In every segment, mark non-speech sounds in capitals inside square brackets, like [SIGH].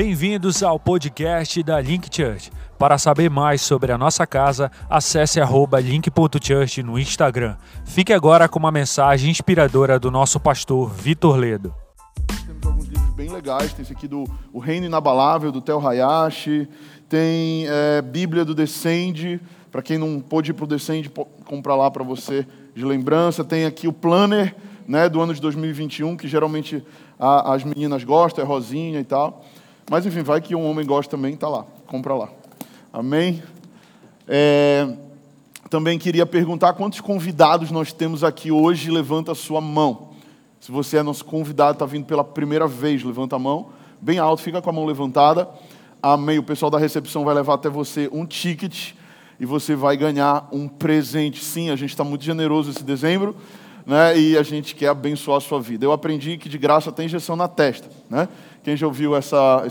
Bem-vindos ao podcast da Link Church. Para saber mais sobre a nossa casa, acesse link.church no Instagram. Fique agora com uma mensagem inspiradora do nosso pastor Vitor Ledo. Temos alguns livros bem legais, tem esse aqui do O Reino Inabalável, do Tel Hayashi, tem é, Bíblia do Descende, para quem não pôde ir para o Descende, comprar lá para você de lembrança. Tem aqui o Planner né, do ano de 2021, que geralmente a, as meninas gostam, é rosinha e tal. Mas enfim, vai que um homem gosta também, tá lá, compra lá. Amém? É, também queria perguntar quantos convidados nós temos aqui hoje, levanta a sua mão. Se você é nosso convidado, está vindo pela primeira vez, levanta a mão, bem alto, fica com a mão levantada. Amém. O pessoal da recepção vai levar até você um ticket e você vai ganhar um presente. Sim, a gente está muito generoso esse dezembro, né? E a gente quer abençoar a sua vida. Eu aprendi que de graça tem injeção na testa, né? Quem já ouviu essa,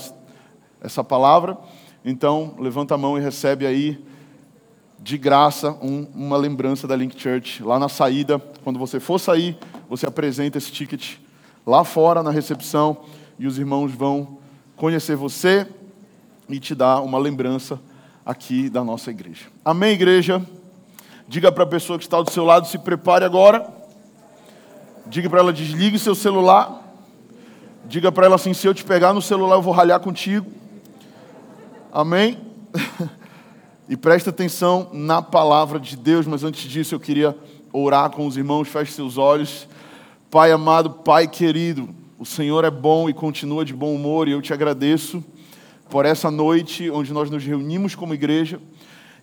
essa palavra? Então, levanta a mão e recebe aí, de graça, um, uma lembrança da Link Church. Lá na saída, quando você for sair, você apresenta esse ticket lá fora, na recepção, e os irmãos vão conhecer você e te dar uma lembrança aqui da nossa igreja. Amém, igreja? Diga para a pessoa que está do seu lado, se prepare agora. Diga para ela, desligue seu celular. Diga para ela assim: se eu te pegar no celular, eu vou ralhar contigo. Amém? [LAUGHS] e preste atenção na palavra de Deus, mas antes disso eu queria orar com os irmãos. Feche seus olhos. Pai amado, Pai querido, o Senhor é bom e continua de bom humor, e eu te agradeço por essa noite onde nós nos reunimos como igreja.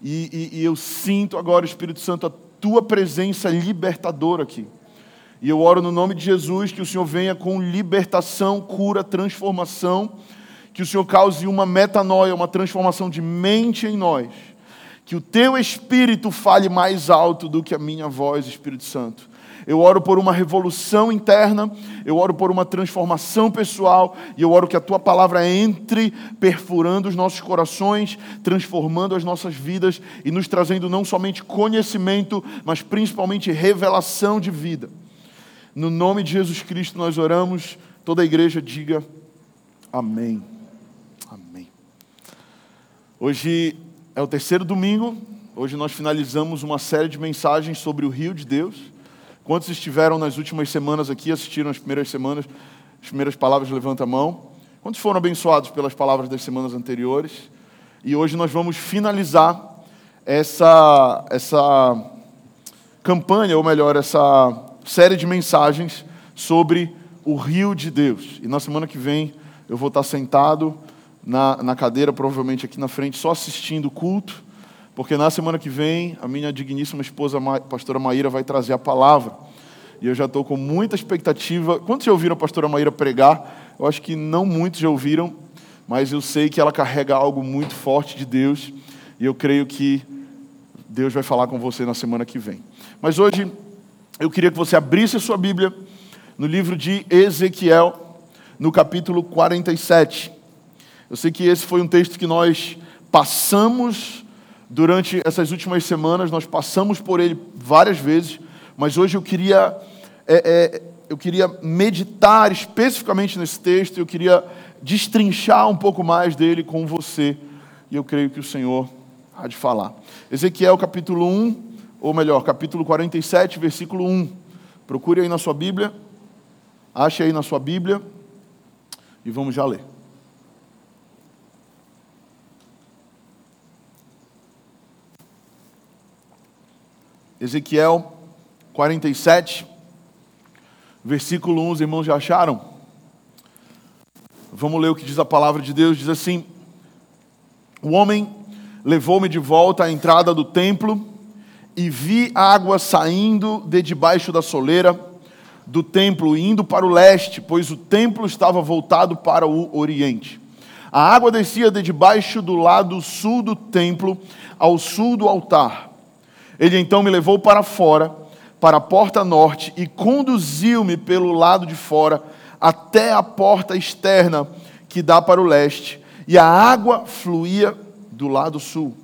E, e, e eu sinto agora, Espírito Santo, a tua presença libertadora aqui. E eu oro no nome de Jesus que o Senhor venha com libertação, cura, transformação, que o Senhor cause uma metanoia, uma transformação de mente em nós. Que o teu espírito fale mais alto do que a minha voz, Espírito Santo. Eu oro por uma revolução interna, eu oro por uma transformação pessoal, e eu oro que a tua palavra entre perfurando os nossos corações, transformando as nossas vidas e nos trazendo não somente conhecimento, mas principalmente revelação de vida. No nome de Jesus Cristo nós oramos. Toda a igreja diga amém. Amém. Hoje é o terceiro domingo. Hoje nós finalizamos uma série de mensagens sobre o rio de Deus. Quantos estiveram nas últimas semanas aqui, assistiram as primeiras semanas, as primeiras palavras, levanta a mão. Quantos foram abençoados pelas palavras das semanas anteriores? E hoje nós vamos finalizar essa, essa campanha, ou melhor, essa série de mensagens sobre o rio de Deus. E na semana que vem eu vou estar sentado na, na cadeira, provavelmente aqui na frente, só assistindo o culto, porque na semana que vem a minha digníssima esposa, a pastora Maíra, vai trazer a palavra. E eu já estou com muita expectativa. Quantos já ouviram a pastora Maíra pregar? Eu acho que não muitos já ouviram, mas eu sei que ela carrega algo muito forte de Deus. E eu creio que Deus vai falar com você na semana que vem. Mas hoje eu queria que você abrisse a sua Bíblia no livro de Ezequiel, no capítulo 47. Eu sei que esse foi um texto que nós passamos durante essas últimas semanas, nós passamos por ele várias vezes, mas hoje eu queria, é, é, eu queria meditar especificamente nesse texto, eu queria destrinchar um pouco mais dele com você, e eu creio que o Senhor há de falar. Ezequiel capítulo 1, ou melhor, capítulo 47, versículo 1. Procure aí na sua Bíblia, ache aí na sua Bíblia e vamos já ler. Ezequiel 47, versículo 1, os irmãos já acharam? Vamos ler o que diz a palavra de Deus: diz assim: O homem levou-me de volta à entrada do templo e vi água saindo de debaixo da soleira do templo, indo para o leste, pois o templo estava voltado para o oriente. A água descia de debaixo do lado sul do templo, ao sul do altar. Ele então me levou para fora, para a porta norte, e conduziu-me pelo lado de fora, até a porta externa que dá para o leste, e a água fluía do lado sul.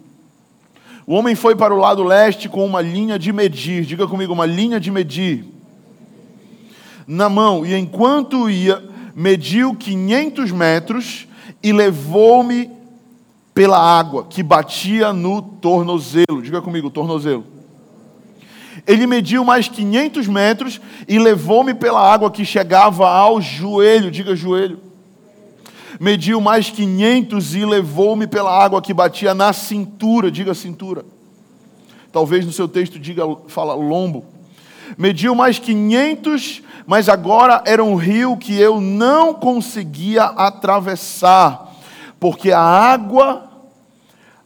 O homem foi para o lado leste com uma linha de medir, diga comigo, uma linha de medir, na mão, e enquanto ia, mediu 500 metros e levou-me pela água que batia no tornozelo. Diga comigo, tornozelo. Ele mediu mais 500 metros e levou-me pela água que chegava ao joelho. Diga joelho. Mediu mais 500 e levou-me pela água que batia na cintura. Diga cintura. Talvez no seu texto diga, fala lombo. Mediu mais 500, mas agora era um rio que eu não conseguia atravessar, porque a água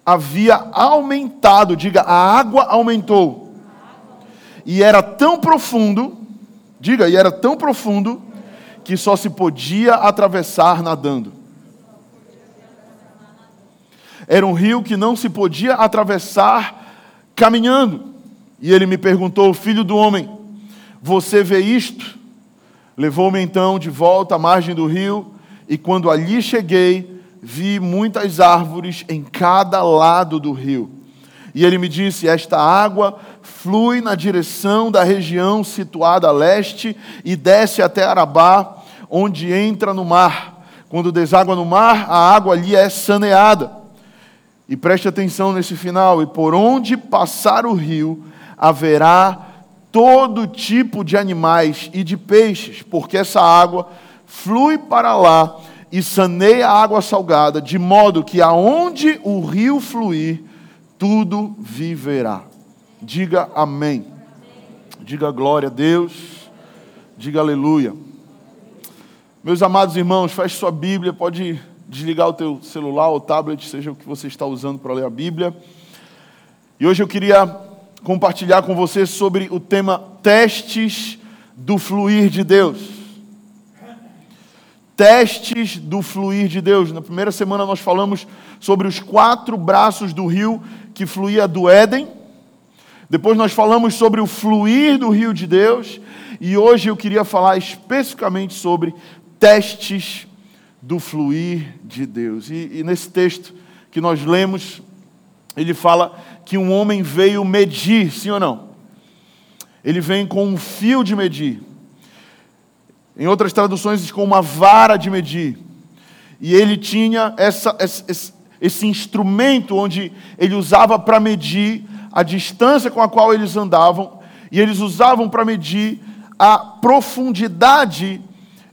havia aumentado. Diga, a água aumentou. E era tão profundo, diga, e era tão profundo, que só se podia atravessar nadando. Era um rio que não se podia atravessar caminhando. E ele me perguntou: Filho do homem, você vê isto? Levou-me então de volta à margem do rio, e quando ali cheguei, vi muitas árvores em cada lado do rio. E ele me disse: Esta água flui na direção da região situada a leste e desce até Arabá, onde entra no mar. Quando deságua no mar, a água ali é saneada. E preste atenção nesse final: e por onde passar o rio, haverá todo tipo de animais e de peixes, porque essa água flui para lá e saneia a água salgada, de modo que aonde o rio fluir, tudo viverá. Diga amém. Diga glória a Deus. Diga aleluia. Meus amados irmãos, feche sua Bíblia, pode desligar o teu celular ou tablet, seja o que você está usando para ler a Bíblia. E hoje eu queria compartilhar com você sobre o tema testes do fluir de Deus. Testes do fluir de Deus. Na primeira semana nós falamos sobre os quatro braços do rio que fluía do Éden. Depois nós falamos sobre o fluir do rio de Deus. E hoje eu queria falar especificamente sobre testes do fluir de Deus. E, e nesse texto que nós lemos, ele fala que um homem veio medir, sim ou não? Ele vem com um fio de medir. Em outras traduções, com uma vara de medir. E ele tinha essa, esse, esse instrumento onde ele usava para medir a distância com a qual eles andavam, e eles usavam para medir a profundidade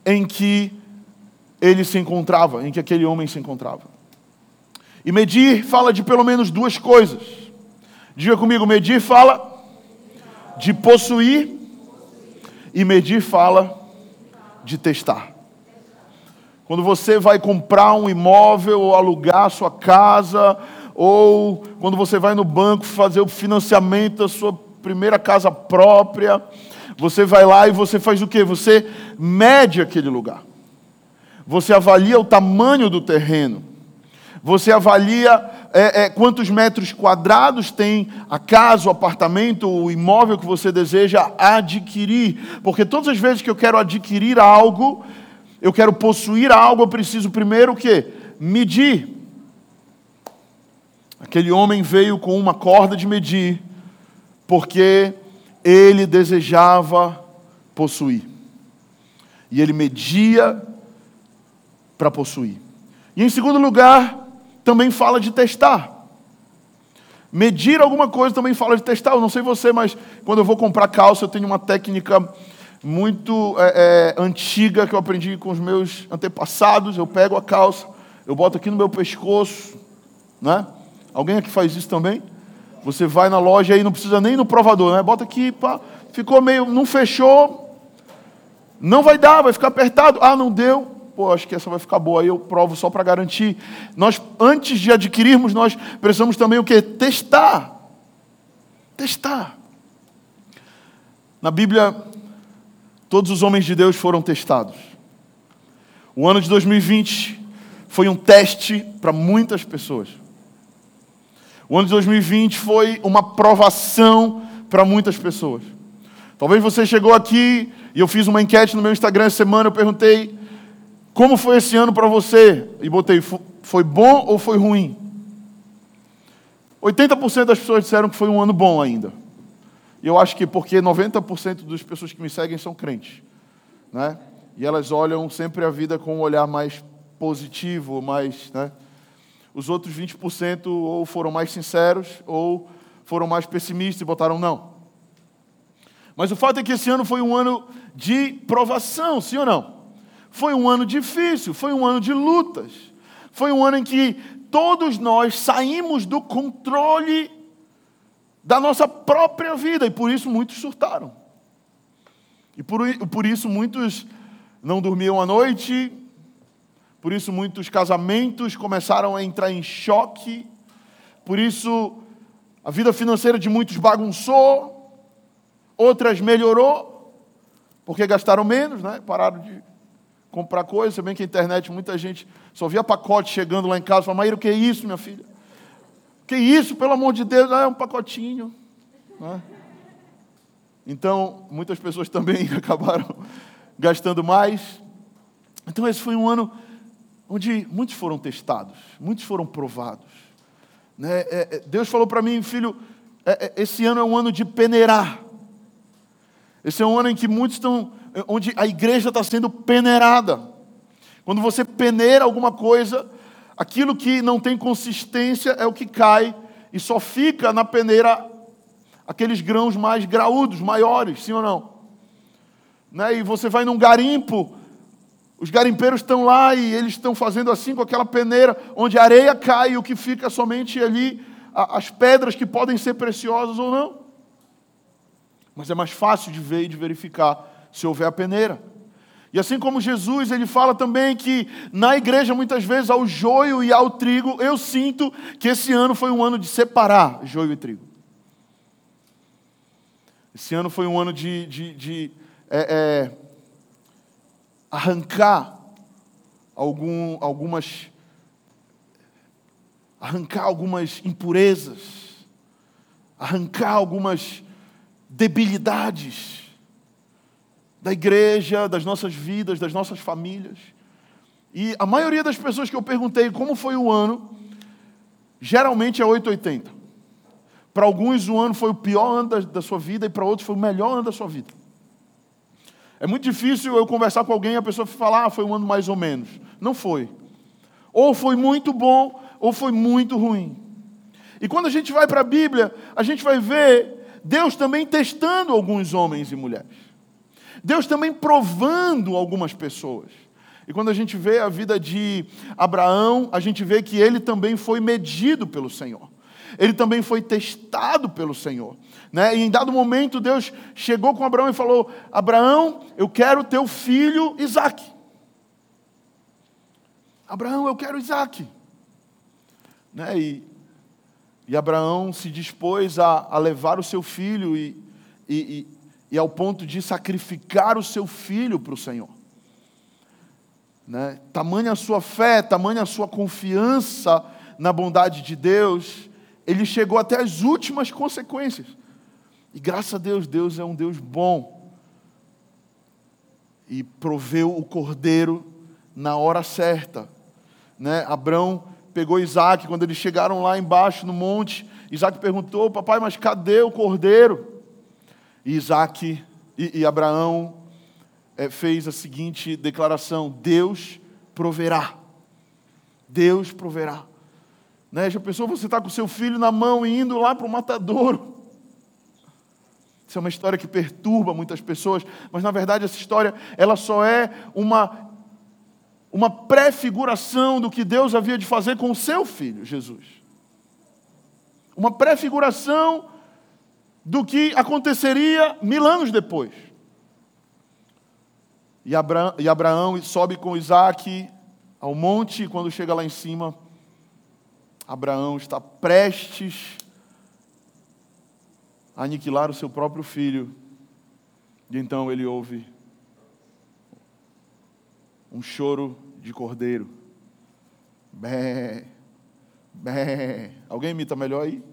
em que ele se encontrava, em que aquele homem se encontrava. E medir fala de pelo menos duas coisas. Diga comigo, medir fala de possuir e medir fala de testar. Quando você vai comprar um imóvel ou alugar sua casa, ou quando você vai no banco fazer o financiamento da sua primeira casa própria, você vai lá e você faz o quê? Você mede aquele lugar. Você avalia o tamanho do terreno. Você avalia é, é, quantos metros quadrados tem a casa, o apartamento, o imóvel que você deseja adquirir. Porque todas as vezes que eu quero adquirir algo, eu quero possuir algo, eu preciso primeiro o quê? Medir. Aquele homem veio com uma corda de medir, porque ele desejava possuir. E ele media para possuir. E em segundo lugar, também fala de testar. Medir alguma coisa também fala de testar. Eu não sei você, mas quando eu vou comprar calça, eu tenho uma técnica muito é, é, antiga que eu aprendi com os meus antepassados. Eu pego a calça, eu boto aqui no meu pescoço, né? Alguém aqui faz isso também? Você vai na loja e não precisa nem no provador, né? Bota aqui, pá, ficou meio, não fechou, não vai dar, vai ficar apertado. Ah, não deu pô, acho que essa vai ficar boa, aí eu provo só para garantir. Nós, antes de adquirirmos, nós precisamos também o quê? Testar. Testar. Na Bíblia, todos os homens de Deus foram testados. O ano de 2020 foi um teste para muitas pessoas. O ano de 2020 foi uma provação para muitas pessoas. Talvez você chegou aqui e eu fiz uma enquete no meu Instagram essa semana, eu perguntei como foi esse ano para você? E botei, foi bom ou foi ruim? 80% das pessoas disseram que foi um ano bom ainda. E eu acho que porque 90% das pessoas que me seguem são crentes. Né? E elas olham sempre a vida com um olhar mais positivo, mais. Né? Os outros 20% ou foram mais sinceros ou foram mais pessimistas e botaram não. Mas o fato é que esse ano foi um ano de provação, sim ou não? Foi um ano difícil, foi um ano de lutas. Foi um ano em que todos nós saímos do controle da nossa própria vida e por isso muitos surtaram. E por, por isso muitos não dormiam à noite, por isso muitos casamentos começaram a entrar em choque, por isso a vida financeira de muitos bagunçou, outras melhorou, porque gastaram menos, né? pararam de comprar coisas. Se bem que a internet, muita gente só via pacote chegando lá em casa, falava, Maíra, o que é isso, minha filha? O que é isso, pelo amor de Deus? Ah, é um pacotinho. Né? Então, muitas pessoas [LAUGHS] também [LAUGHS] acabaram gastando mais. Então, esse foi um ano onde muitos foram testados, muitos foram provados. Né? É, é, Deus falou para mim, filho, é, esse ano é um ano de peneirar. Esse é um ano em que muitos estão, onde a igreja está sendo peneirada. Quando você peneira alguma coisa, aquilo que não tem consistência é o que cai e só fica na peneira aqueles grãos mais graúdos, maiores, sim ou não? Né? E você vai num garimpo, os garimpeiros estão lá e eles estão fazendo assim com aquela peneira, onde a areia cai e o que fica somente ali, as pedras que podem ser preciosas ou não. Mas é mais fácil de ver e de verificar se houver a peneira. E assim como Jesus, ele fala também que na igreja muitas vezes ao joio e ao trigo, eu sinto que esse ano foi um ano de separar joio e trigo. Esse ano foi um ano de, de, de é, é, arrancar algum, algumas arrancar algumas impurezas, arrancar algumas debilidades da igreja, das nossas vidas, das nossas famílias. E a maioria das pessoas que eu perguntei como foi o ano, geralmente é 880. Para alguns, o ano foi o pior ano da, da sua vida, e para outros, foi o melhor ano da sua vida. É muito difícil eu conversar com alguém e a pessoa falar, ah, foi um ano mais ou menos. Não foi. Ou foi muito bom, ou foi muito ruim. E quando a gente vai para a Bíblia, a gente vai ver Deus também testando alguns homens e mulheres. Deus também provando algumas pessoas. E quando a gente vê a vida de Abraão, a gente vê que ele também foi medido pelo Senhor. Ele também foi testado pelo Senhor. Né? E em dado momento, Deus chegou com Abraão e falou: Abraão, eu quero teu filho Isaac. Abraão, eu quero Isaac. Né? E, e Abraão se dispôs a, a levar o seu filho e, e, e, e ao ponto de sacrificar o seu filho para o Senhor. Né? Tamanha a sua fé, tamanha a sua confiança na bondade de Deus, ele chegou até as últimas consequências. E graças a Deus, Deus é um Deus bom. E proveu o cordeiro na hora certa. Né? Abraão pegou Isaac, quando eles chegaram lá embaixo no monte, Isaac perguntou, papai, mas cadê o cordeiro? Isaac e, e Abraão é, fez a seguinte declaração: Deus proverá. Deus proverá. Né? Já pensou você está com seu filho na mão e indo lá para o matadouro? Isso é uma história que perturba muitas pessoas, mas na verdade essa história ela só é uma uma prefiguração do que Deus havia de fazer com o seu filho, Jesus. Uma prefiguração do que aconteceria mil anos depois. E Abraão, e Abraão sobe com Isaac ao monte, e quando chega lá em cima, Abraão está prestes aniquilar o seu próprio filho. E então ele ouve um choro de cordeiro. Bé, bé. Alguém imita melhor aí?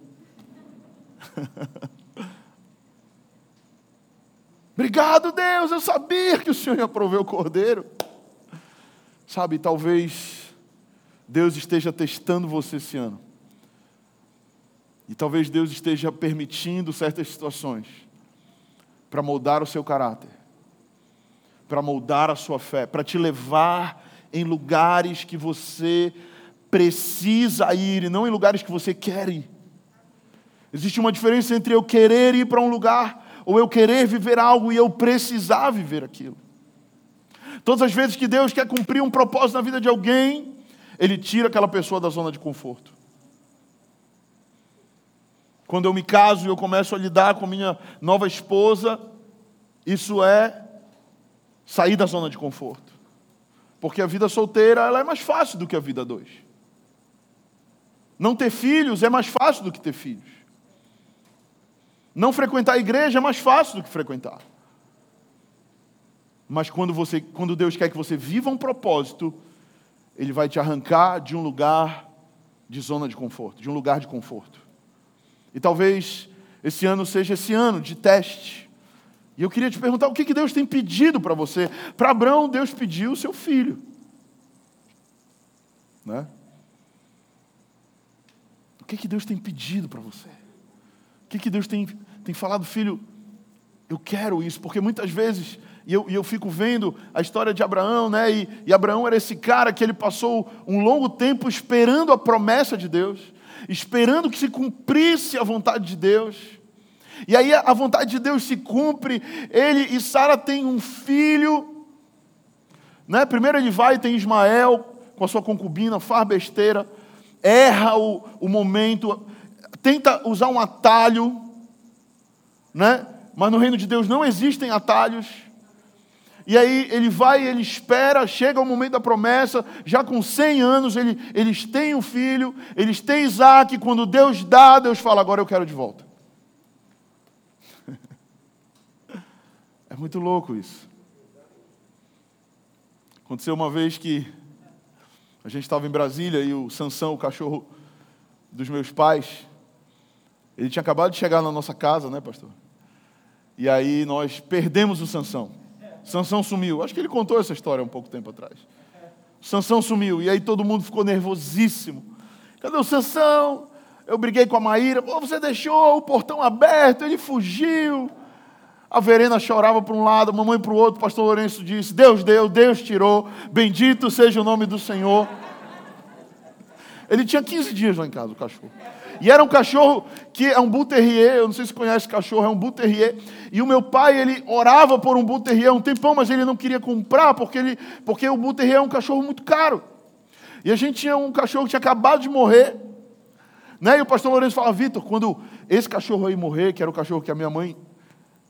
[LAUGHS] Obrigado, Deus, eu sabia que o Senhor ia prover o cordeiro. Sabe, talvez Deus esteja testando você esse ano. E talvez Deus esteja permitindo certas situações para moldar o seu caráter, para moldar a sua fé, para te levar em lugares que você precisa ir e não em lugares que você quer ir. Existe uma diferença entre eu querer ir para um lugar ou eu querer viver algo e eu precisar viver aquilo. Todas as vezes que Deus quer cumprir um propósito na vida de alguém, Ele tira aquela pessoa da zona de conforto. Quando eu me caso e eu começo a lidar com minha nova esposa, isso é sair da zona de conforto. Porque a vida solteira ela é mais fácil do que a vida dois. Não ter filhos é mais fácil do que ter filhos. Não frequentar a igreja é mais fácil do que frequentar. Mas quando, você, quando Deus quer que você viva um propósito, Ele vai te arrancar de um lugar de zona de conforto, de um lugar de conforto. E talvez esse ano seja esse ano de teste. E eu queria te perguntar o que Deus tem pedido para você. Para Abraão, Deus pediu o seu filho. Né? O que Deus tem pedido para você? O que Deus tem tem falado, filho, eu quero isso, porque muitas vezes, e eu, e eu fico vendo a história de Abraão, né? E, e Abraão era esse cara que ele passou um longo tempo esperando a promessa de Deus, esperando que se cumprisse a vontade de Deus. E aí a vontade de Deus se cumpre, ele e Sara têm um filho. Né? Primeiro ele vai e tem Ismael com a sua concubina, faz besteira, erra o, o momento, tenta usar um atalho, né? Mas no reino de Deus não existem atalhos. E aí ele vai, ele espera, chega o momento da promessa, já com 100 anos ele, eles têm um filho, eles têm Isaac, quando Deus dá, Deus fala, agora eu quero de volta. [LAUGHS] É muito louco isso. Aconteceu uma vez que a gente estava em Brasília e o Sansão, o cachorro dos meus pais, ele tinha acabado de chegar na nossa casa, né, pastor? E aí nós perdemos o Sansão. Sansão sumiu. Acho que ele contou essa história um pouco tempo atrás. Sansão sumiu. E aí todo mundo ficou nervosíssimo. Cadê o Sansão? Eu briguei com a Maíra. Pô, você deixou o portão aberto, ele fugiu. A Verena chorava para um lado, a mamãe para o outro. O pastor Lourenço disse: Deus deu, Deus tirou. Bendito seja o nome do Senhor. Ele tinha 15 dias lá em casa, o cachorro. E era um cachorro que é um Bull Terrier, eu não sei se conhece esse cachorro, é um Bull Terrier. E o meu pai, ele orava por um Bull Terrier há um tempão, mas ele não queria comprar, porque, ele, porque o Bull Terrier é um cachorro muito caro. E a gente tinha um cachorro que tinha acabado de morrer. Né? E o pastor Lourenço falava, Vitor, quando esse cachorro aí morrer, que era o cachorro que a minha mãe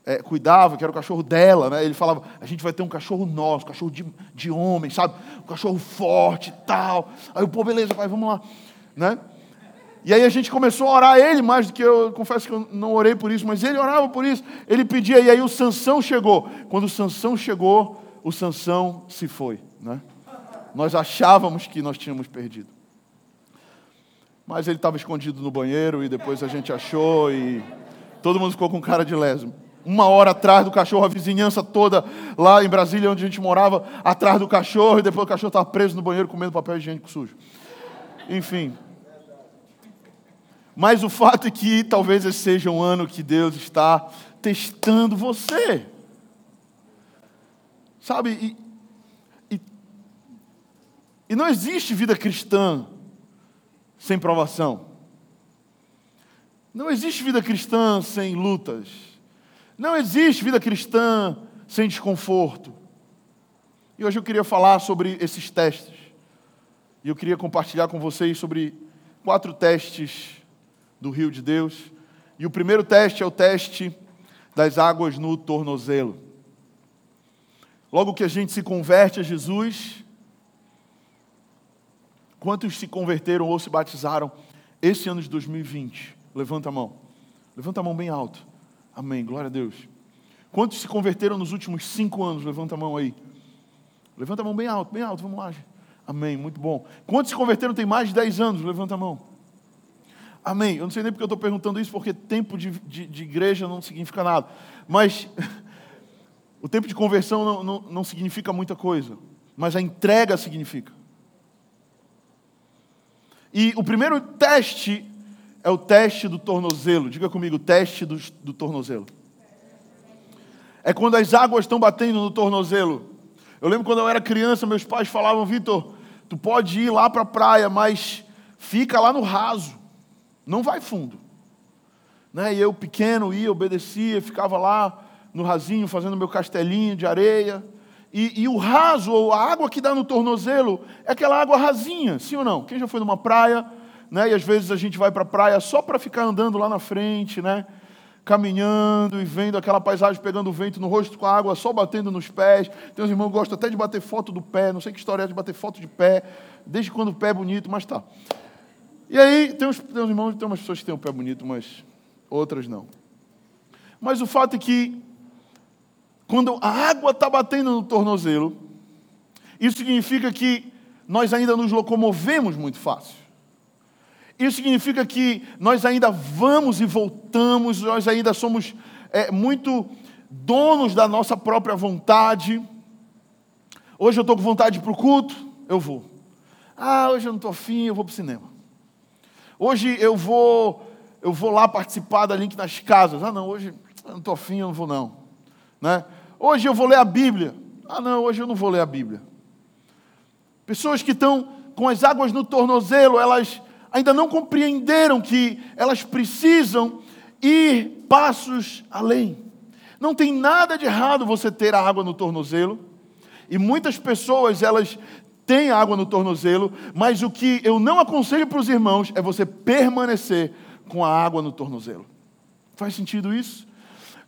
é, cuidava, que era o cachorro dela, né? Ele falava, a gente vai ter um cachorro nosso, um cachorro de, de homem, sabe? Um cachorro forte e tal. Aí o pô, beleza, pai, vamos lá. Né? E aí a gente começou a orar ele mais do que eu, confesso que eu não orei por isso, mas ele orava por isso. Ele pedia, e aí o Sansão chegou. Quando o Sansão chegou, o Sansão se foi. Né? Nós achávamos que nós tínhamos perdido. Mas ele estava escondido no banheiro e depois a gente achou e todo mundo ficou com cara de lesmo. Uma hora atrás do cachorro, a vizinhança toda lá em Brasília, onde a gente morava, atrás do cachorro, e depois o cachorro estava preso no banheiro comendo papel higiênico sujo. Enfim, mas o fato é que talvez esse seja um ano que Deus está testando você. Sabe? E, e, e não existe vida cristã sem provação. Não existe vida cristã sem lutas. Não existe vida cristã sem desconforto. E hoje eu queria falar sobre esses testes. E eu queria compartilhar com vocês sobre quatro testes do rio de Deus. E o primeiro teste é o teste das águas no tornozelo. Logo que a gente se converte a Jesus, quantos se converteram ou se batizaram esse ano de 2020? Levanta a mão. Levanta a mão bem alto. Amém. Glória a Deus. Quantos se converteram nos últimos cinco anos? Levanta a mão aí. Levanta a mão bem alto, bem alto. Vamos lá. Amém. Muito bom. Quantos se converteram tem mais de dez anos? Levanta a mão. Amém. Eu não sei nem porque eu estou perguntando isso, porque tempo de, de, de, igreja não significa nada. Mas [LAUGHS] o tempo de conversão não, não, não significa muita coisa. Mas a entrega significa. E o primeiro teste é o teste do tornozelo. Diga comigo, teste do, do tornozelo. É quando as águas estão batendo no tornozelo. Eu lembro quando eu era criança, meus pais falavam, Vitor, tu pode ir lá para a praia, mas fica lá no raso, não vai fundo. Né? E eu, pequeno, ia, obedecia, ficava lá no rasinho, fazendo meu castelinho de areia. E, e, o raso, ou a água que dá no tornozelo, é aquela água rasinha, sim ou não? Quem já foi numa praia, né? E às vezes a gente vai para a praia só para ficar andando lá na frente, né? Caminhando e vendo aquela paisagem pegando o vento no rosto com a água só batendo nos pés. Tem uns irmãos que gostam até de bater foto do pé, não sei que história é de bater foto de pé, desde quando o pé é bonito, mas tá. E aí, tem uns, tem uns irmãos, tem umas pessoas que têm o pé bonito, mas outras não. Mas o fato é que, quando a água está batendo no tornozelo, isso significa que nós ainda nos locomovemos muito fácil. Isso significa que nós ainda vamos e voltamos, nós ainda somos é, muito donos da nossa própria vontade. Hoje eu estou com vontade para o culto, eu vou. Ah, hoje eu não estou afim, eu vou para o cinema. Hoje eu vou, eu vou lá participar da Link nas casas. Ah, não, hoje eu não estou afim, eu não vou não. Né? Hoje eu vou ler a Bíblia. Ah, não, hoje eu não vou ler a Bíblia. Pessoas que estão com as águas no tornozelo, elas ainda não compreenderam que elas precisam ir passos além. Não tem nada de errado você ter a água no tornozelo. E muitas pessoas, elas têm água no tornozelo, mas o que eu não aconselho para os irmãos é você permanecer com a água no tornozelo. Faz sentido isso?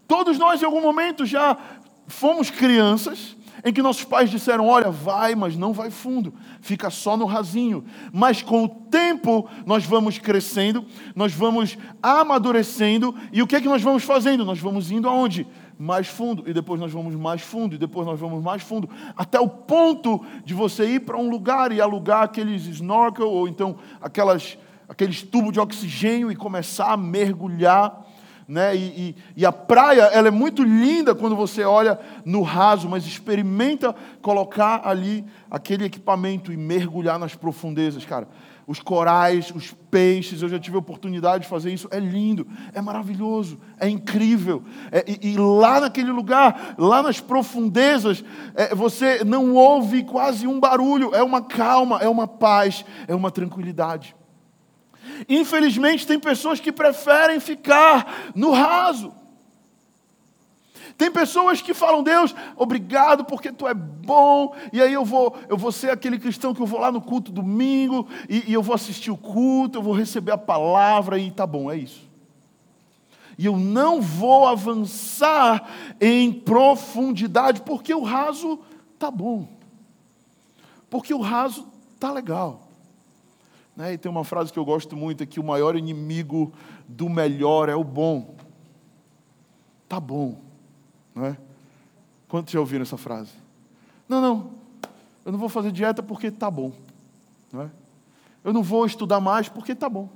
Todos nós, em algum momento, já fomos crianças em que nossos pais disseram: Olha, vai, mas não vai fundo, fica só no rasinho. Mas com o tempo nós vamos crescendo, nós vamos amadurecendo, e o que é que nós vamos fazendo? Nós vamos indo aonde? Mais fundo, e depois nós vamos mais fundo, e depois nós vamos mais fundo, até o ponto de você ir para um lugar e alugar aqueles snorkel, ou então aquelas, aqueles tubos de oxigênio e começar a mergulhar né? E, e, e, a praia ela é muito linda quando você olha no raso, mas experimenta colocar ali aquele equipamento e mergulhar nas profundezas, cara. Os corais, os peixes, eu já tive a oportunidade de fazer isso, é lindo, é maravilhoso, é incrível. É, e, e, lá naquele lugar, lá nas profundezas, é, você não ouve quase um barulho, é uma calma, é uma paz, é uma tranquilidade. Infelizmente, tem pessoas que preferem ficar no raso. Tem pessoas que falam, Deus, obrigado porque tu é bom, e aí eu vou, eu vou ser aquele cristão que eu vou lá no culto domingo, e, e eu vou assistir o culto, eu vou receber a palavra, e tá bom, é isso. E eu não vou avançar em profundidade, porque o raso tá bom. Porque o raso tá legal. Né? E tem uma frase que eu gosto muito: é que o maior inimigo do melhor é o bom. Tá bom. Não é? Quantos já ouviram essa frase? Não, não. Eu não vou fazer dieta porque tá bom. Não é? Eu não vou estudar mais porque tá bom.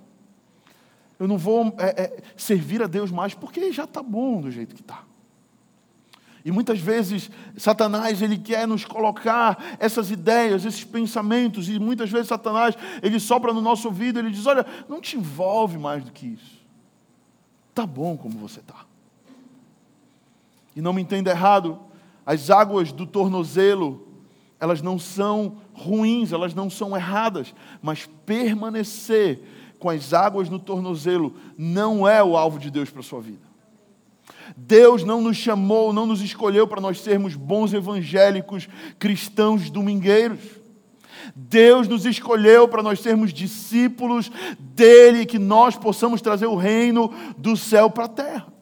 Eu não vou é, é, servir a Deus mais porque já tá bom do jeito que está. E muitas vezes Satanás ele quer nos colocar essas ideias, esses pensamentos, e muitas vezes Satanás ele sopra no nosso ouvido, ele diz: "Olha, não te envolve mais do que isso. Tá bom como você tá". E não me entenda errado, as águas do tornozelo, elas não são ruins, elas não são erradas, mas permanecer com as águas no tornozelo não é o alvo de Deus para a sua vida. Deus não nos chamou, não nos escolheu para nós sermos bons evangélicos cristãos domingueiros. Deus nos escolheu para nós sermos discípulos dele, que nós possamos trazer o reino do céu para a terra.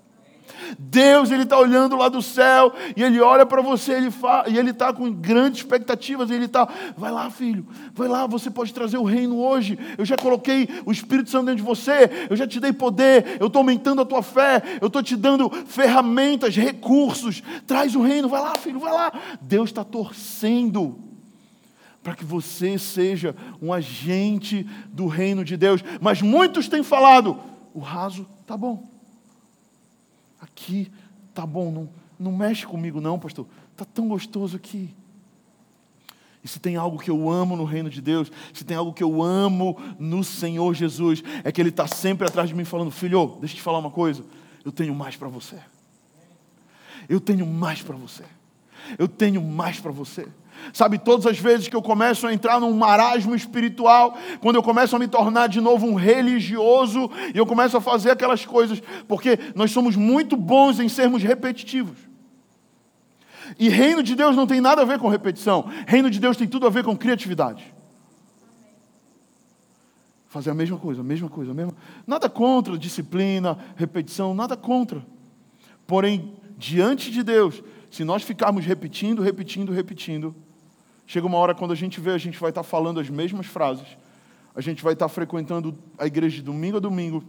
Deus ele está olhando lá do céu e ele olha para você ele e ele está com grandes expectativas. Ele está, vai lá, filho, vai lá, você pode trazer o reino hoje. Eu já coloquei o Espírito Santo dentro de você, eu já te dei poder, eu estou aumentando a tua fé, eu estou te dando ferramentas, recursos. Traz o reino, vai lá, filho, vai lá. Deus está torcendo para que você seja um agente do reino de Deus. Mas muitos têm falado: o raso tá bom aqui, tá bom, não, não mexe comigo não, pastor, tá tão gostoso aqui. E se tem algo que eu amo no reino de Deus, se tem algo que eu amo no Senhor Jesus, é que Ele está sempre atrás de mim falando: Filho, deixa eu te falar uma coisa, eu tenho mais para você. Eu tenho mais para você. Eu tenho mais para você. Sabe, todas as vezes que eu começo a entrar num marasmo espiritual, quando eu começo a me tornar de novo um religioso, e eu começo a fazer aquelas coisas, porque nós somos muito bons em sermos repetitivos. E reino de Deus não tem nada a ver com repetição, reino de Deus tem tudo a ver com criatividade. Fazer a mesma coisa, a mesma coisa, a mesma. Nada contra disciplina, repetição, nada contra. Porém, diante de Deus, se nós ficarmos repetindo, repetindo, repetindo, chega uma hora quando a gente vê, a gente vai estar falando as mesmas frases, a gente vai estar frequentando a igreja de domingo a domingo,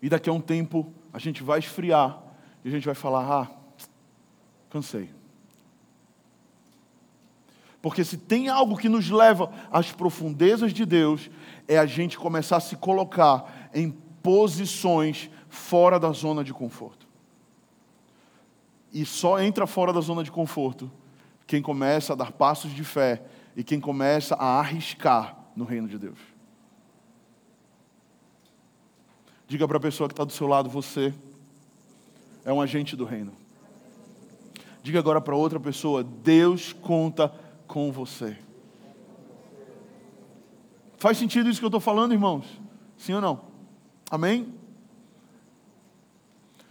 e daqui a um tempo a gente vai esfriar e a gente vai falar: ah, cansei. Porque se tem algo que nos leva às profundezas de Deus, é a gente começar a se colocar em posições fora da zona de conforto. E só entra fora da zona de conforto quem começa a dar passos de fé e quem começa a arriscar no reino de Deus. Diga para a pessoa que está do seu lado: você é um agente do reino. Diga agora para outra pessoa: Deus conta com você. Faz sentido isso que eu estou falando, irmãos? Sim ou não? Amém?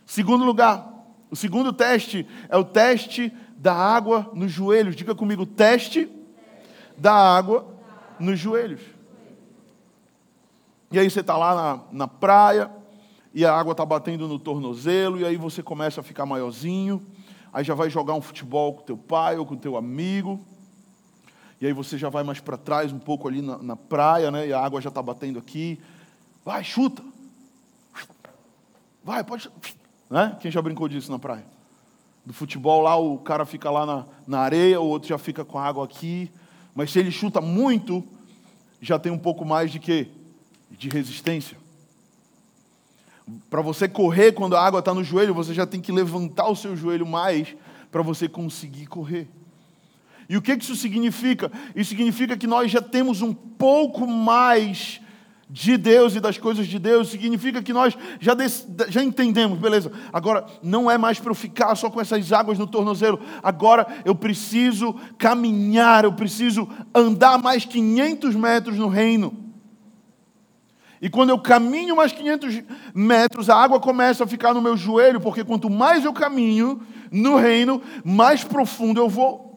Segundo lugar, o segundo teste é o teste da água nos joelhos. Diga comigo, teste da água nos joelhos. E aí você está lá na, na praia, e a água está batendo no tornozelo, e aí você começa a ficar maiorzinho, aí já vai jogar um futebol com teu pai ou com teu amigo, e aí você já vai mais para trás um pouco ali na, na, praia, né? E a água já está batendo aqui. Vai, chuta. Vai, pode. Né? Quem já brincou disso na praia? Do futebol lá, o cara fica lá na, na areia, o outro já fica com a água aqui. Mas se ele chuta muito, já tem um pouco mais de quê? De resistência. Para você correr quando a água está no joelho, você já tem que levantar o seu joelho mais para você conseguir correr. E o que isso significa? Isso significa que nós já temos um pouco mais de Deus e das coisas de Deus, significa que nós já, já entendemos, beleza. Agora, não é mais para eu ficar só com essas águas no tornozelo. Agora eu preciso caminhar, eu preciso andar mais 500 metros no reino. E quando eu caminho mais 500 metros, a água começa a ficar no meu joelho, porque quanto mais eu caminho no reino, mais profundo eu vou.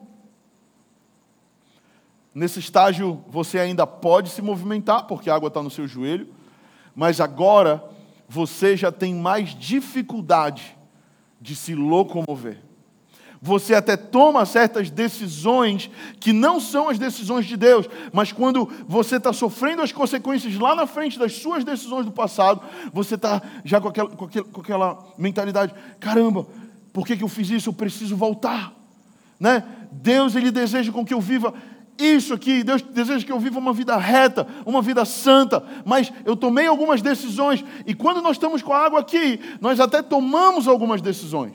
Nesse estágio você ainda pode se movimentar, porque a água está no seu joelho, mas agora você já tem mais dificuldade de se locomover. Você até toma certas decisões que não são as decisões de Deus, mas quando você está sofrendo as consequências lá na frente das suas decisões do passado, você está já com aquela, com, aquela, com aquela, mentalidade: caramba, por que, que eu fiz isso? Eu preciso voltar. Né? Deus ele deseja com que eu viva isso aqui, Deus deseja que eu viva uma vida reta, uma vida santa, mas eu tomei algumas decisões, e quando nós estamos com a água aqui, nós até tomamos algumas decisões.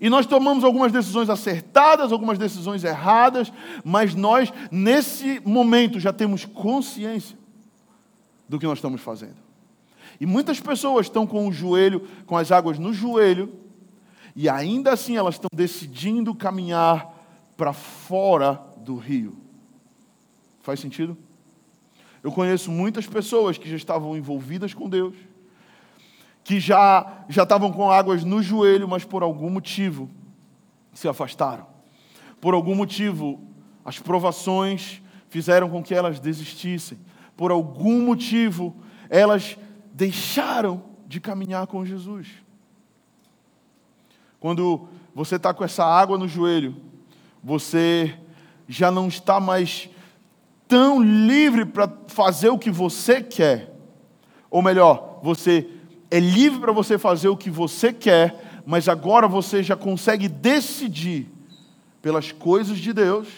E nós tomamos algumas decisões acertadas, algumas decisões erradas, mas nós, nesse momento, já temos consciência do que nós estamos fazendo. E muitas pessoas estão com o joelho, com as águas no joelho, e ainda assim elas estão decidindo caminhar para fora do rio. Faz sentido? Eu conheço muitas pessoas que já estavam envolvidas com Deus, que já, já estavam com águas no joelho, mas por algum motivo se afastaram. Por algum motivo, as provações fizeram com que elas desistissem. Por algum motivo, elas deixaram de caminhar com Jesus. Quando você está com essa água no joelho, você já não está mais tão livre para fazer o que você quer. Ou melhor, você é livre para você fazer o que você quer, mas agora você já consegue decidir pelas coisas de Deus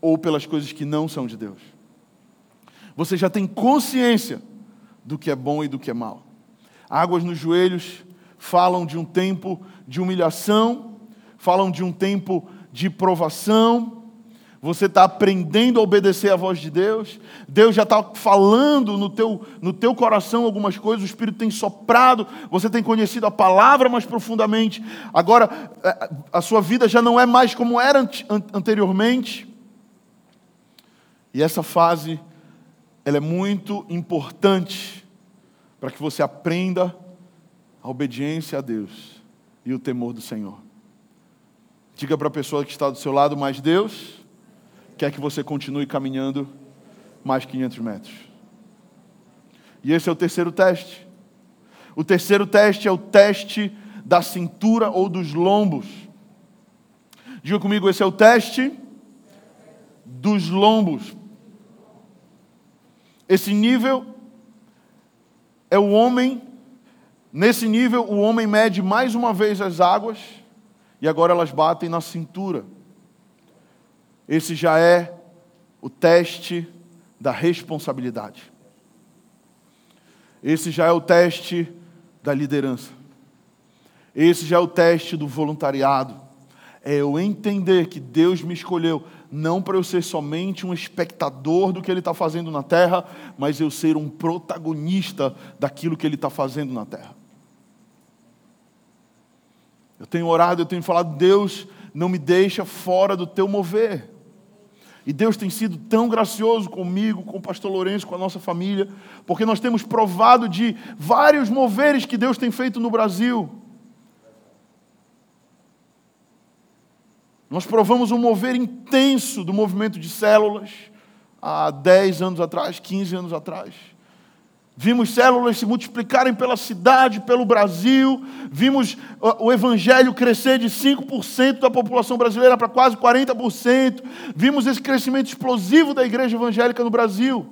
ou pelas coisas que não são de Deus. Você já tem consciência do que é bom e do que é mal. Águas nos joelhos falam de um tempo de humilhação, falam de um tempo de provação, Você está aprendendo a obedecer à voz de Deus. Deus já está falando no teu, no teu coração algumas coisas. O Espírito tem soprado. Você tem conhecido a palavra mais profundamente. Agora, é, a sua vida já não é mais como era anteriormente. E essa fase, ela é muito importante para que você aprenda a obediência a Deus e o temor do Senhor. Diga para a pessoa que está do seu lado, mas Deus quer que você continue caminhando mais 500 metros. E esse é o terceiro teste. O terceiro teste é o teste da cintura ou dos lombos. Diga comigo, esse é o teste dos lombos. Esse nível é o homem, nesse nível, o homem mede mais uma vez as águas e agora elas batem na cintura. Esse já é o teste da responsabilidade. Esse já é o teste da liderança. Esse já é o teste do voluntariado. É eu entender que Deus me escolheu não para eu ser somente um espectador do que Ele está fazendo na terra, mas eu ser um protagonista daquilo que Ele está fazendo na terra. Eu tenho orado, eu tenho falado, Deus, não me deixa fora do teu mover. E Deus tem sido tão gracioso comigo, com o pastor Lourenço, com a nossa família, porque nós temos provado de vários moveres que Deus tem feito no Brasil. Nós provamos um mover intenso do movimento de células há 10 anos atrás, 15 anos atrás. Vimos células se multiplicarem pela cidade, pelo Brasil. Vimos o evangelho crescer de 5% da população brasileira para quase 40%. Vimos esse crescimento explosivo da igreja evangélica no Brasil.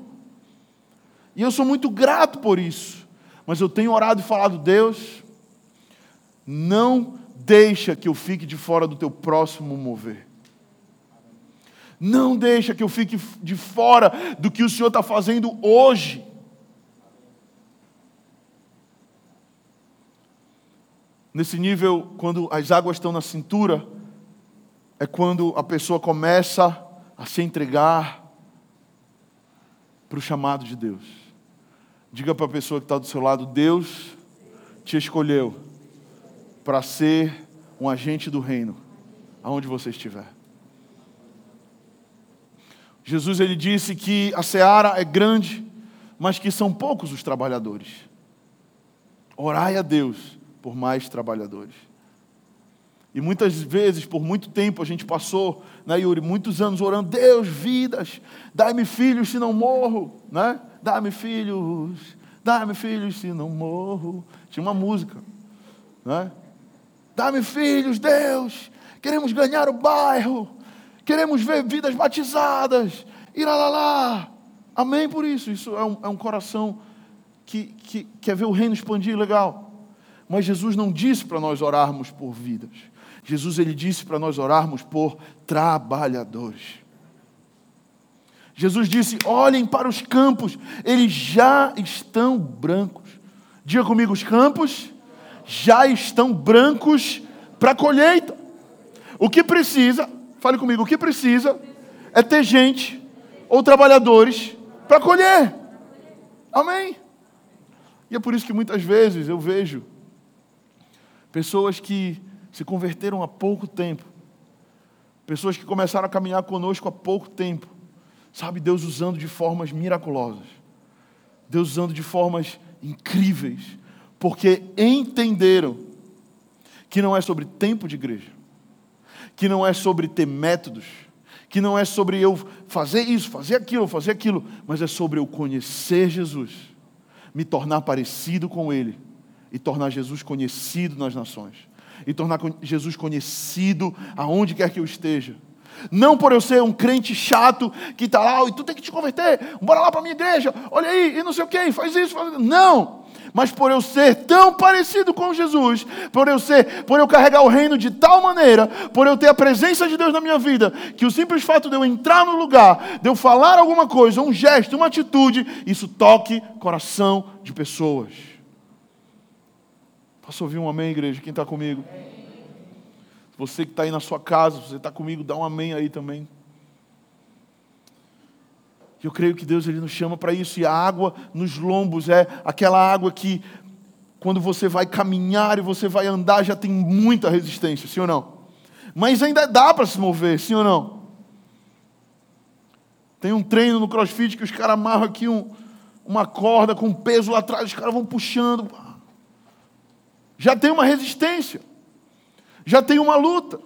E eu sou muito grato por isso. Mas eu tenho orado e falado, Deus, não deixa que eu fique de fora do teu próximo mover. Não deixa que eu fique de fora do que o Senhor está fazendo hoje. Nesse nível, quando as águas estão na cintura, é quando a pessoa começa a se entregar para o chamado de Deus. Diga para a pessoa que está do seu lado: Deus te escolheu para ser um agente do reino, aonde você estiver. Jesus ele disse que a seara é grande, mas que são poucos os trabalhadores. Orai a Deus por mais trabalhadores. E muitas vezes, por muito tempo, a gente passou, né, Yuri, muitos anos orando, Deus, vidas, dai-me filhos se não morro, né? Dá-me filhos, dá-me filhos se não morro. Tinha uma música, né? Dá-me filhos, Deus, queremos ganhar o bairro, queremos ver vidas batizadas, lá. Amém por isso, isso é um, é um coração que, que quer ver o reino expandir legal. Mas Jesus não disse para nós orarmos por vidas. Jesus ele disse para nós orarmos por trabalhadores. Jesus disse: olhem para os campos, eles já estão brancos. Diga comigo: os campos já estão brancos para colheita. O que precisa, fale comigo, o que precisa é ter gente ou trabalhadores para colher. Amém? E é por isso que muitas vezes eu vejo pessoas que se converteram há pouco tempo, pessoas que começaram a caminhar conosco há pouco tempo, sabe, Deus usando de formas miraculosas, Deus usando de formas incríveis, porque entenderam que não é sobre tempo de igreja, que não é sobre ter métodos, que não é sobre eu fazer isso, fazer aquilo, fazer aquilo, mas é sobre eu conhecer Jesus, me tornar parecido com Ele e tornar Jesus conhecido nas nações, e tornar Jesus conhecido aonde quer que eu esteja. Não por eu ser um crente chato que está lá, e tu tem que te converter, bora lá para a minha igreja, olha aí, e não sei o que, faz isso, faz. Não! Mas por eu ser tão parecido com Jesus, por eu ser, por eu carregar o reino de tal maneira, por eu ter a presença de Deus na minha vida, que o simples fato de eu entrar no lugar, de eu falar alguma coisa, um gesto, uma atitude, isso toque coração de pessoas. Posso ouvir um amém, igreja? Quem está comigo? Você que está aí na sua casa, você está comigo, dá um amém aí também. Eu creio que Deus ele nos chama para isso e a água nos lombos é aquela água que quando você vai caminhar e você vai andar já tem muita resistência, sim ou não? Mas ainda dá para se mover, sim ou não? Tem um treino no CrossFit que os caras amarram aqui um, uma corda com peso lá atrás, os caras vão puxando. Já tem uma resistência, já tem uma luta.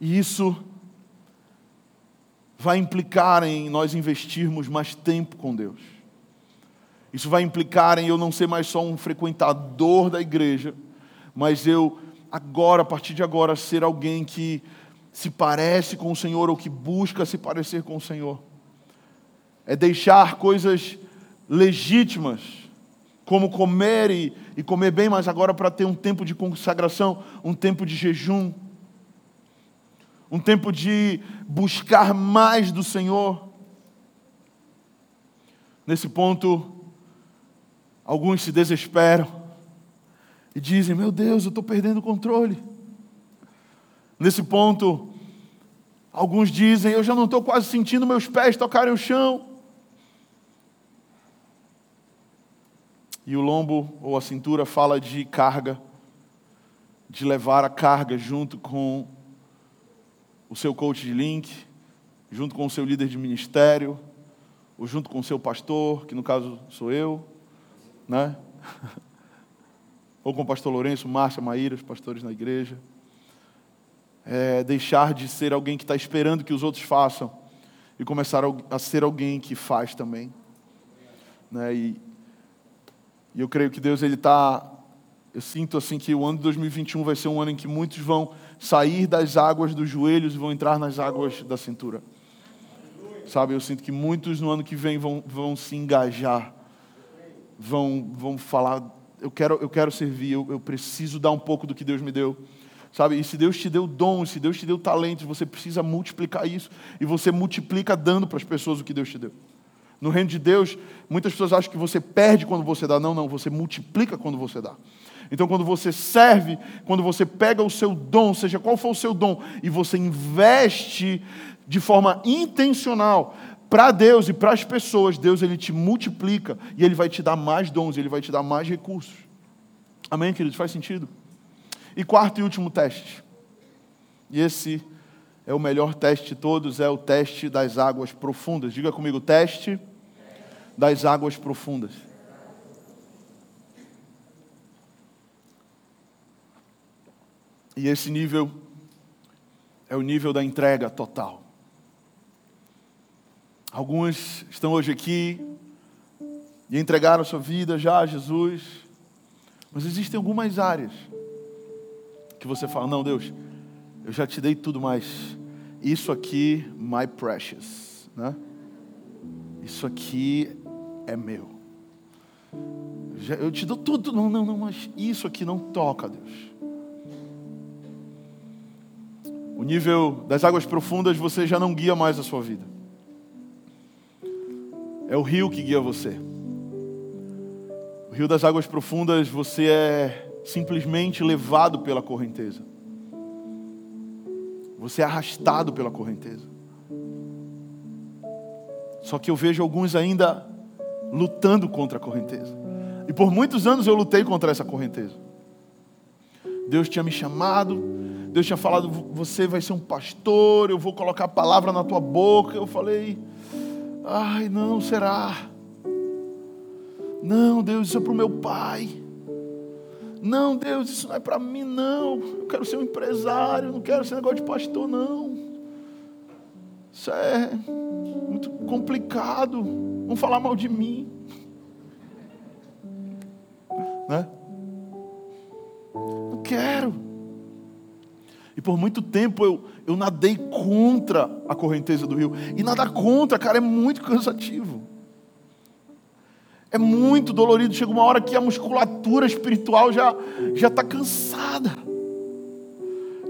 E isso vai implicar em nós investirmos mais tempo com Deus. Isso vai implicar em eu não ser mais só um frequentador da igreja, mas eu agora, a partir de agora, ser alguém que se parece com o Senhor ou que busca se parecer com o Senhor. É deixar coisas legítimas, como comer e, e comer bem, mas agora para ter um tempo de consagração, um tempo de jejum, um tempo de buscar mais do Senhor. Nesse ponto, alguns se desesperam e dizem: Meu Deus, eu estou perdendo o controle. Nesse ponto, alguns dizem: Eu já não estou quase sentindo meus pés tocarem o chão. E o lombo ou a cintura fala de carga, de levar a carga junto com o seu coach de link, junto com o seu líder de ministério, ou junto com o seu pastor, que no caso sou eu, né? [LAUGHS] ou com o pastor Lourenço, Márcia, Maíra, os pastores na igreja. É deixar de ser alguém que está esperando que os outros façam e começar a ser alguém que faz também. Né? E, e eu creio que Deus ele está. Eu sinto assim que o ano de 2021 vai ser um ano em que muitos vão sair das águas dos joelhos e vão entrar nas águas da cintura. Sabe, eu sinto que muitos no ano que vem vão, vão se engajar, vão, vão falar: eu quero, eu quero servir, eu, eu preciso dar um pouco do que Deus me deu. Sabe, e se Deus te deu dons, se Deus te deu talentos, você precisa multiplicar isso. E você multiplica dando para as pessoas o que Deus te deu. No reino de Deus, muitas pessoas acham que você perde quando você dá. Não, não, você multiplica quando você dá. Então, quando você serve, quando você pega o seu dom, seja qual for o seu dom, e você investe de forma intencional para Deus e para as pessoas, Deus ele te multiplica e ele vai te dar mais dons, ele vai te dar mais recursos. Amém, queridos? Faz sentido? E quarto e último teste. E esse é o melhor teste de todos, é o teste das águas profundas. Diga comigo, teste das águas profundas. E esse nível é o nível da entrega total. Alguns estão hoje aqui e entregaram sua vida já a Jesus, mas existem algumas áreas que você fala: Não, Deus, eu já te dei tudo, mas isso aqui, my precious, né? Isso aqui é meu. Eu te dou tudo, não, não, não, mas isso aqui não toca, Deus. o nível das águas profundas, você já não guia mais a sua vida. É o rio que guia você. O rio das águas profundas, você é simplesmente levado pela correnteza. Você é arrastado pela correnteza. Só que eu vejo alguns ainda lutando contra a correnteza. E por muitos anos eu lutei contra essa correnteza. Deus tinha me chamado, Deus tinha falado: você vai ser um pastor, eu vou colocar a palavra na tua boca. Eu falei: ai, não, será? Não, Deus, isso é para o meu pai. Não, Deus, isso não é para mim, não. Eu quero ser um empresário, não quero ser negócio de pastor, não. Isso é muito complicado. Vão falar mal de mim. Né? Não quero. E por muito tempo eu, eu nadei contra a correnteza do rio. E nadar contra, cara, é muito cansativo. É muito dolorido. Chega uma hora que a musculatura espiritual já já está cansada.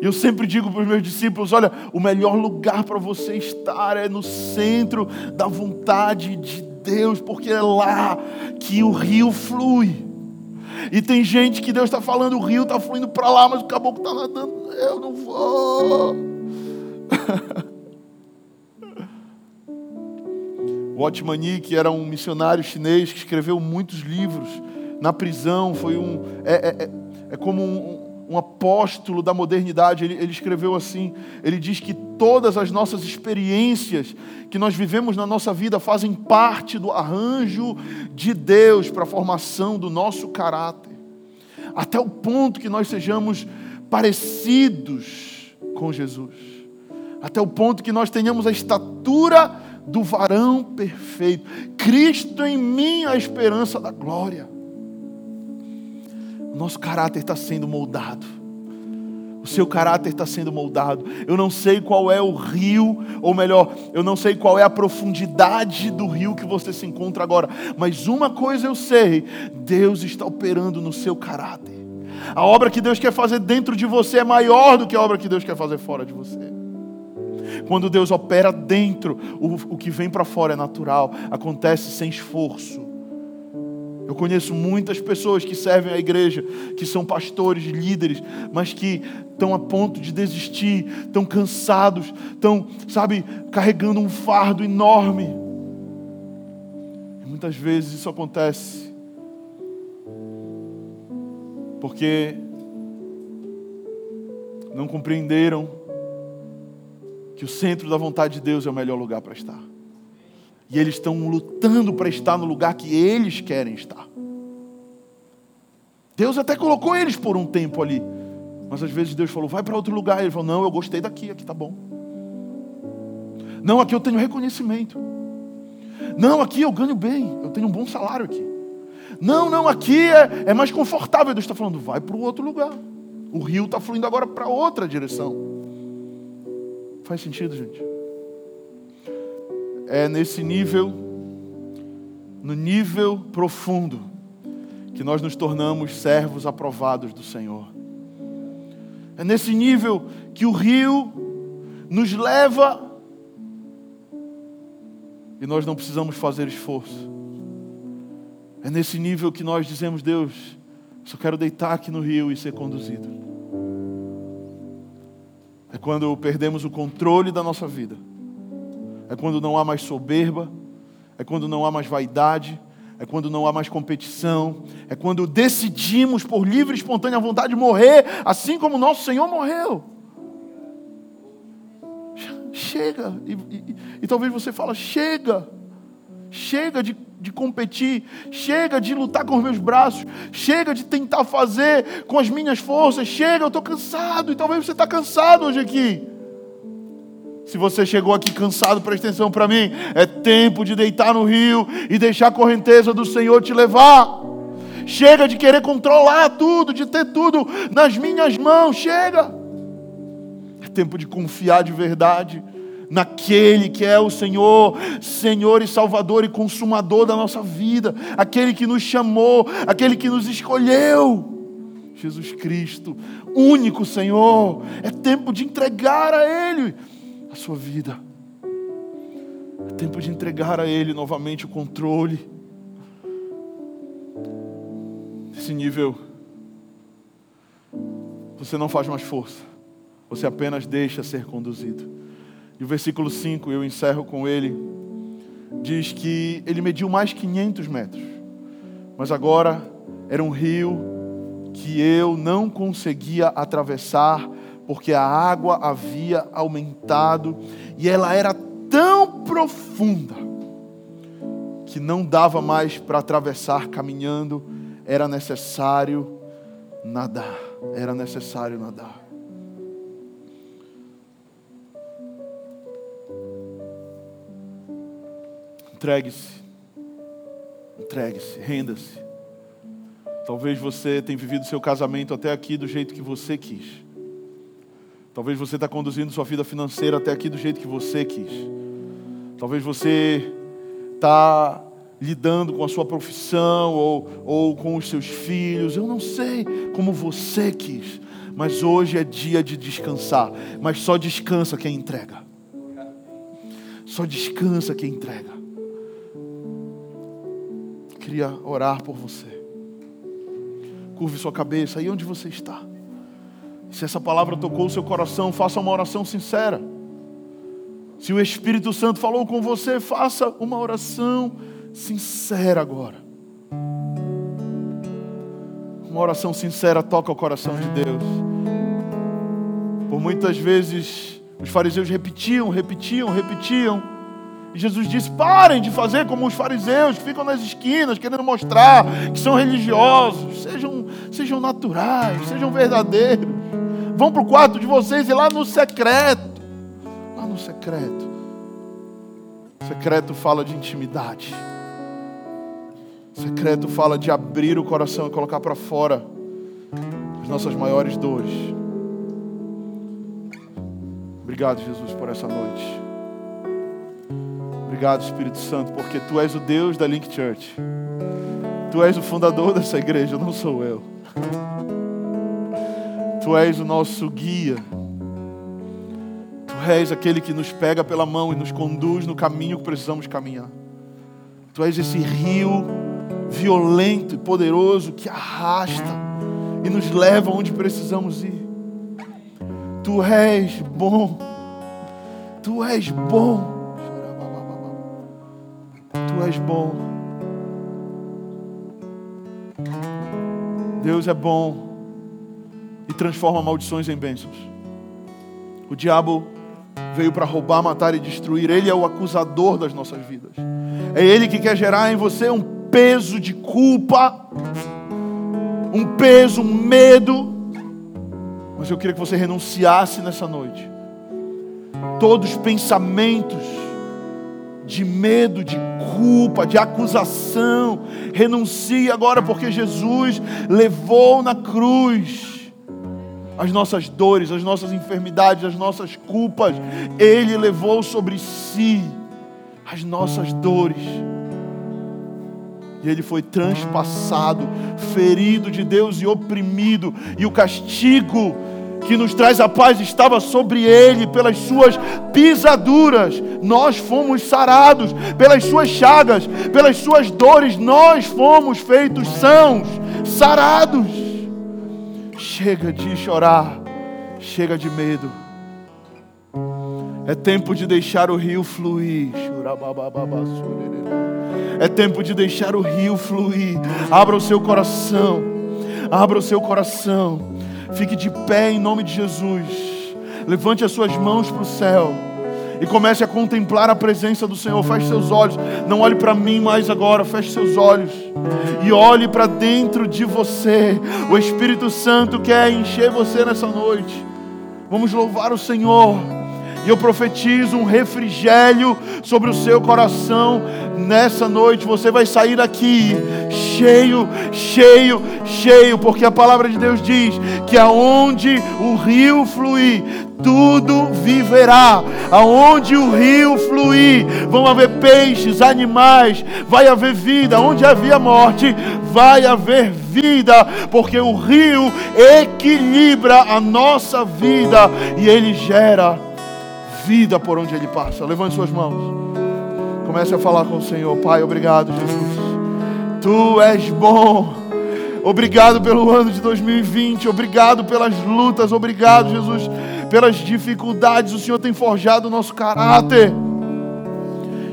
E eu sempre digo para os meus discípulos: olha, o melhor lugar para você estar é no centro da vontade de Deus, porque é lá que o rio flui. E tem gente que Deus está falando, o rio está fluindo para lá, mas o caboclo está nadando, eu não vou. [LAUGHS] Watmani, que era um missionário chinês que escreveu muitos livros na prisão, foi um. É, é, é, é como um, um, apóstolo da modernidade. Ele, ele escreveu assim: ele diz que todas as nossas experiências que nós vivemos na nossa vida fazem parte do arranjo de Deus para a formação do nosso caráter, até o ponto que nós sejamos parecidos com Jesus, até o ponto que nós tenhamos a estatura do varão perfeito. Cristo em mim, a esperança da glória. Nosso caráter está sendo moldado. O seu caráter está sendo moldado. Eu não sei qual é o rio, ou melhor, eu não sei qual é a profundidade do rio que você se encontra agora, mas uma coisa eu sei: Deus está operando no seu caráter. A obra que Deus quer fazer dentro de você é maior do que a obra que Deus quer fazer fora de você. Quando Deus opera dentro, o, o que vem para fora é natural, acontece sem esforço. Eu conheço muitas pessoas que servem à igreja, que são pastores, líderes, mas que estão a ponto de desistir, estão cansados, estão, sabe, carregando um fardo enorme. E muitas vezes isso acontece porque não compreenderam que o centro da vontade de Deus é o melhor lugar para estar. E eles estão lutando para estar no lugar que eles querem estar. Deus até colocou eles por um tempo ali. Mas às vezes Deus falou, vai para outro lugar. Ele falou, não, eu gostei daqui, aqui tá bom. Não, aqui eu tenho reconhecimento. Não, aqui eu ganho bem, eu tenho um bom salário aqui. Não, não, aqui é, é mais confortável. Deus está falando, vai para o outro lugar. O rio está fluindo agora para outra direção. Faz sentido, gente? É nesse nível, no nível profundo, que nós nos tornamos servos aprovados do Senhor. É nesse nível que o rio nos leva e nós não precisamos fazer esforço. É nesse nível que nós dizemos, Deus, só quero deitar aqui no rio e ser conduzido. É quando perdemos o controle da nossa vida. É quando não há mais soberba. É quando não há mais vaidade. É quando não há mais competição. É quando decidimos por livre e espontânea vontade morrer, assim como nosso Senhor morreu. Chega. E, e, e talvez você fala, chega. Chega de de competir, chega de lutar com os meus braços, chega de tentar fazer com as minhas forças, chega, eu estou cansado, e talvez você está cansado hoje aqui. Se você chegou aqui cansado, preste atenção para mim, é tempo de deitar no rio e deixar a correnteza do Senhor te levar. Chega de querer controlar tudo, de ter tudo nas minhas mãos, chega. É tempo de confiar de verdade naquele que é o Senhor, Senhor e Salvador e Consumador da nossa vida, aquele que nos chamou, aquele que nos escolheu. Jesus Cristo, único Senhor, é tempo de entregar a Ele a sua vida, é tempo de entregar a Ele novamente o controle. Nesse nível, você não faz mais força, você apenas deixa ser conduzido. E o versículo 5, eu encerro com ele, diz que ele mediu mais 500 metros, mas agora era um rio que eu não conseguia atravessar, porque a água havia aumentado e ela era tão profunda que não dava mais para atravessar caminhando, era necessário nadar, era necessário nadar. Entregue-se. Entregue-se, renda-se. Talvez você tenha vivido seu casamento até aqui do jeito que você quis. Talvez você está conduzindo sua vida financeira até aqui do jeito que você quis. Talvez você está lidando com a sua profissão ou, ou com os seus filhos. Eu não sei como você quis. Mas hoje é dia de descansar. Mas só descansa quem entrega. Só descansa quem entrega queria orar por você. Curve sua cabeça aí onde você está. Se essa palavra tocou o seu coração, faça uma oração sincera. Se o Espírito Santo falou com você, faça uma oração sincera agora. Uma oração sincera toca o coração de Deus. Por muitas vezes os fariseus repetiam, repetiam, repetiam. Jesus disse: parem de fazer como os fariseus que ficam nas esquinas querendo mostrar que são religiosos. Sejam, sejam naturais, sejam verdadeiros. Vão para o quarto de vocês e lá no secreto. Lá no secreto. Secreto fala de intimidade. Secreto fala de abrir o coração e colocar para fora as nossas maiores dores. Obrigado, Jesus, por essa noite. Obrigado, Espírito Santo, porque Tu és o Deus da Link Church. Tu és o fundador dessa igreja, não sou eu. Tu és o nosso guia. Tu és aquele que nos pega pela mão e nos conduz no caminho que precisamos caminhar. Tu és esse rio violento e poderoso que arrasta e nos leva onde precisamos ir. Tu és bom. Tu és bom. Tu és bom. Deus é bom e transforma maldições em bênçãos. O diabo veio para roubar, matar e destruir. Ele é o acusador das nossas vidas. É ele que quer gerar em você um peso de culpa, um peso, um medo. Mas eu queria que você renunciasse nessa noite. Todos os pensamentos de medo, de culpa, de acusação, renuncie agora, porque Jesus levou na cruz as nossas dores, as nossas enfermidades, as nossas culpas. Ele levou sobre si as nossas dores. E ele foi transpassado, ferido de Deus e oprimido, e o castigo que nos traz a paz estava sobre ele, pelas suas pisaduras, nós fomos sarados, pelas suas chagas, pelas suas dores, nós fomos feitos sãos, sarados. Chega de chorar, chega de medo. É tempo de deixar o rio fluir. É tempo de deixar o rio fluir. Abra o seu coração. Abra o seu coração. Fique de pé em nome de Jesus. Levante as suas mãos para o céu. E comece a contemplar a presença do Senhor. Feche seus olhos. Não olhe para mim mais agora. Feche seus olhos. E olhe para dentro de você. O Espírito Santo quer encher você nessa noite. Vamos louvar o Senhor. E eu profetizo um refrigério sobre o seu coração nessa noite. Você vai sair daqui cheio, cheio, cheio, porque a palavra de Deus diz que aonde o rio fluir, tudo viverá. Aonde o rio fluir, vão haver peixes, animais, vai haver vida. Onde havia morte, vai haver vida, porque o rio equilibra a nossa vida e ele gera vida por onde ele passa. Levante suas mãos. Comece a falar com o Senhor. Pai, obrigado, Jesus. Tu és bom. Obrigado pelo ano de 2020. Obrigado pelas lutas. Obrigado, Jesus, pelas dificuldades. O Senhor tem forjado o nosso caráter.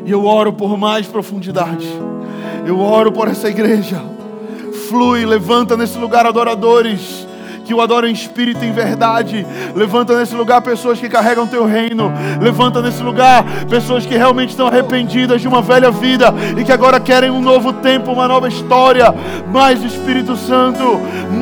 E eu oro por mais profundidade. Eu oro por essa igreja. Flui, levanta nesse lugar adoradores que o adoram em espírito e em verdade. Levanta nesse lugar pessoas que carregam teu reino. Levanta nesse lugar pessoas que realmente estão arrependidas de uma velha vida e que agora querem um novo tempo, uma nova história. Mais Espírito Santo,